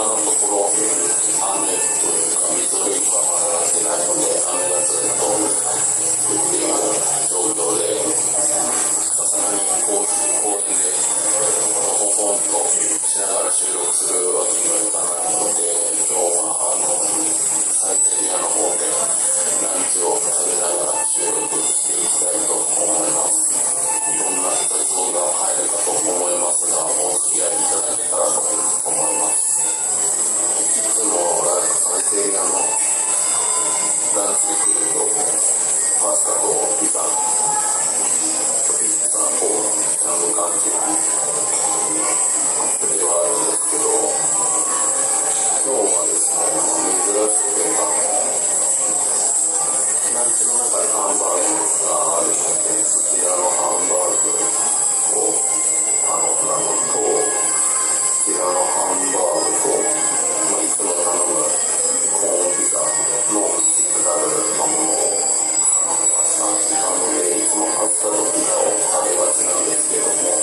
側のところ。たどりかを食べがなんですけども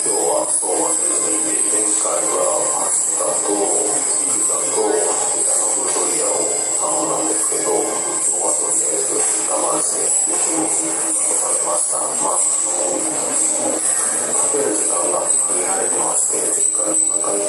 今日はそうはせずに前回はパスタとピザとピザのフードリアを頼んだんですけど今日はとりあえず我慢してムキムキと食べましたまあ食べる時間が限られてましてしっかりお腹に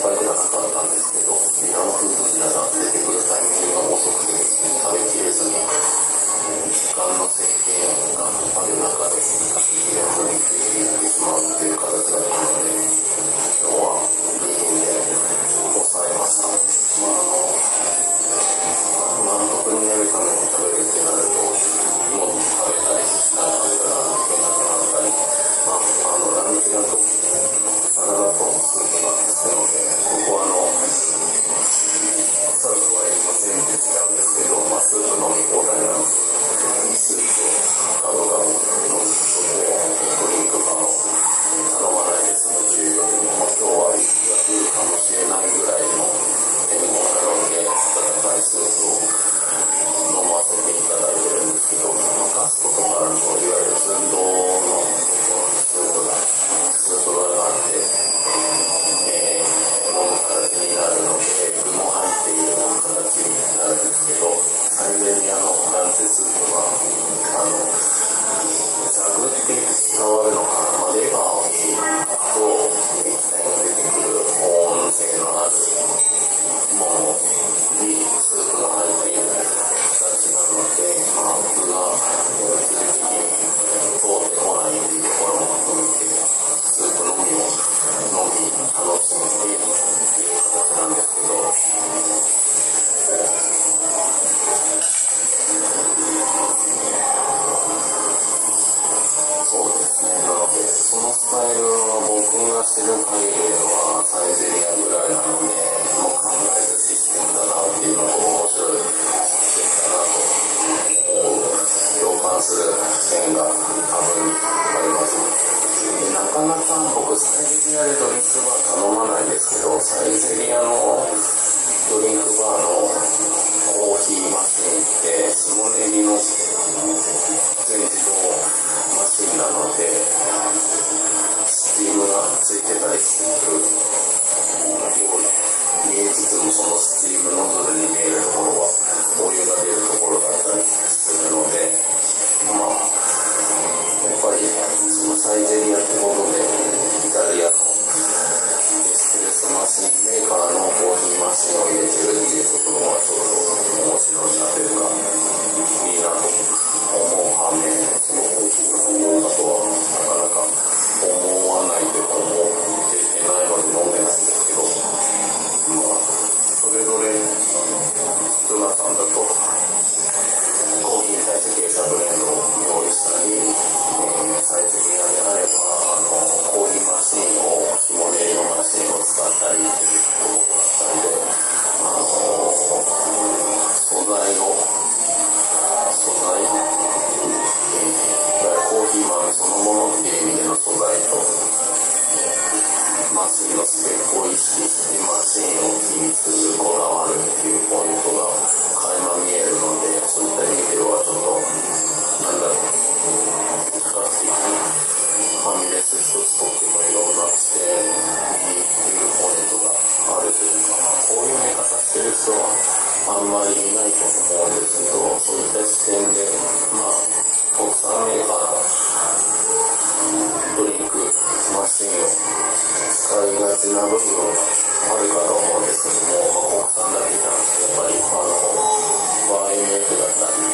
あの、すごいなんですけど、そうですね、なので、そのスタイルは僕が知る限り this video いなと思う反面、その本気のもうとは人はあんまりないと思うんですけど、そういった視点で、まあ、国産メーカーのドリンクマシンを使いがちな部分はあるかと思うんですけども、まあ、国産だけじゃなくて、やっぱり、あの、場合メイクだったり、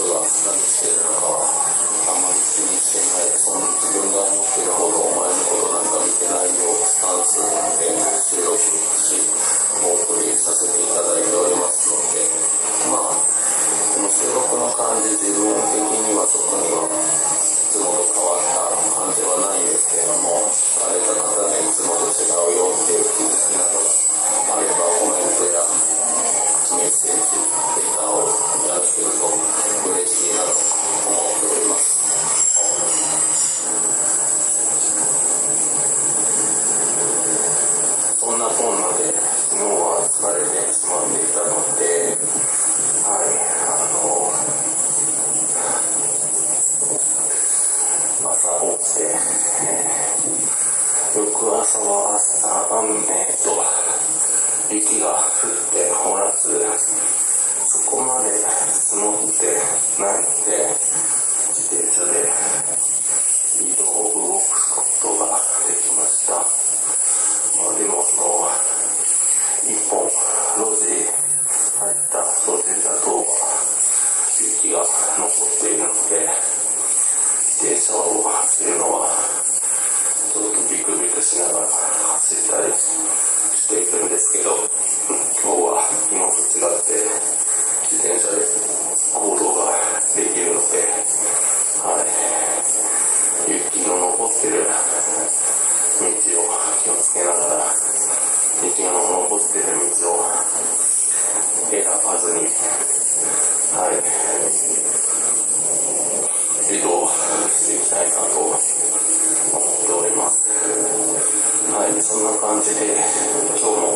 人が何してるのかはあんまり気にしてないその自分が思ってるほどお前のことなんか見てないよスタンスで収録しお送りさせていただいておりますのでまあこの収録の感じ自分的には特にはいつもと変わった感じはないんですけれども聞かれた方でいつもと違う朝は朝雨と雪が降っておらず、そこまで積もってないので、自転車で移動を動くことができました。まあ、でもその、一本路地入った路地だと雪が残っているので、自転車を走るのはちょっとビクビクしながら走ったりしているんですけど、今日は今と違って自転車で行動ができるので、はい、雪の残ってる道を気をつけながら、雪の残ってる道を選ばずに、はい、移動していきたいなと思っております。はい、そんな感じで、今日も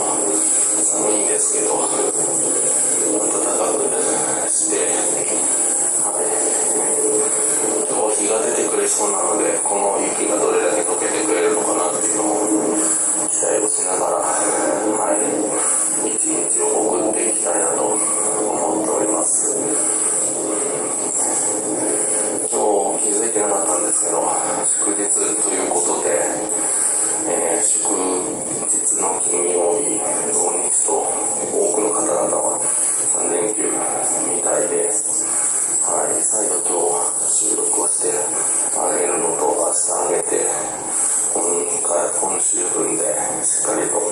寒いんですけど、暖かくして、はい、今日日が出てくれそうなので、この雪がどれだけ溶けてくれるのかなっていうのを期待をしながら、はい、一日を送っていきたいなと思っております。今日気づいてなかったんですけど、祝日ということで、日の金曜日、土日と多くの方々は3連休みたいで、はい、再度今日収録をしてあげるのと明日あげて、今回、今週分でしっかりと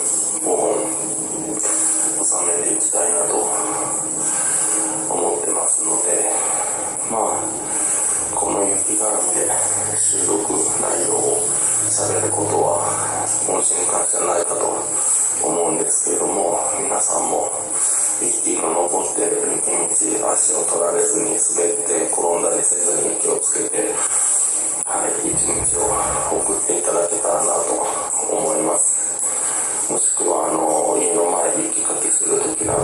足を取られずに滑って転んだりせずに気をつけて、はい、一日を送っていただけたらなと思います。もしくは、あの、家の前で雪かきするときなど、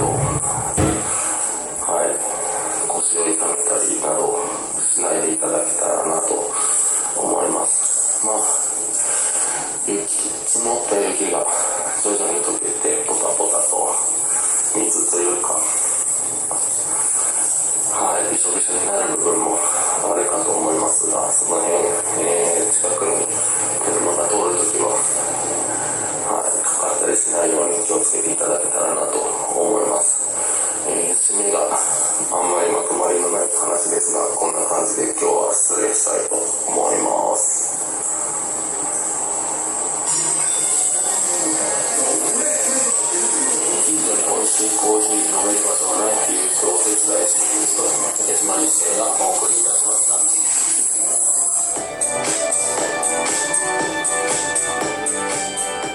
はい、腰を痛めたりなどしないでいただけたらなと思います。まあ、雪、積もった雪が徐々に溶けて、ポタポタと水というか、はい、びしょびしょになる部分もあれかと思いますが、その辺、えー、近くに車が通るときは、はい、かかったりしないように気をつけていただけたらなと思います。えー、締めがあんまりまとまりのない話です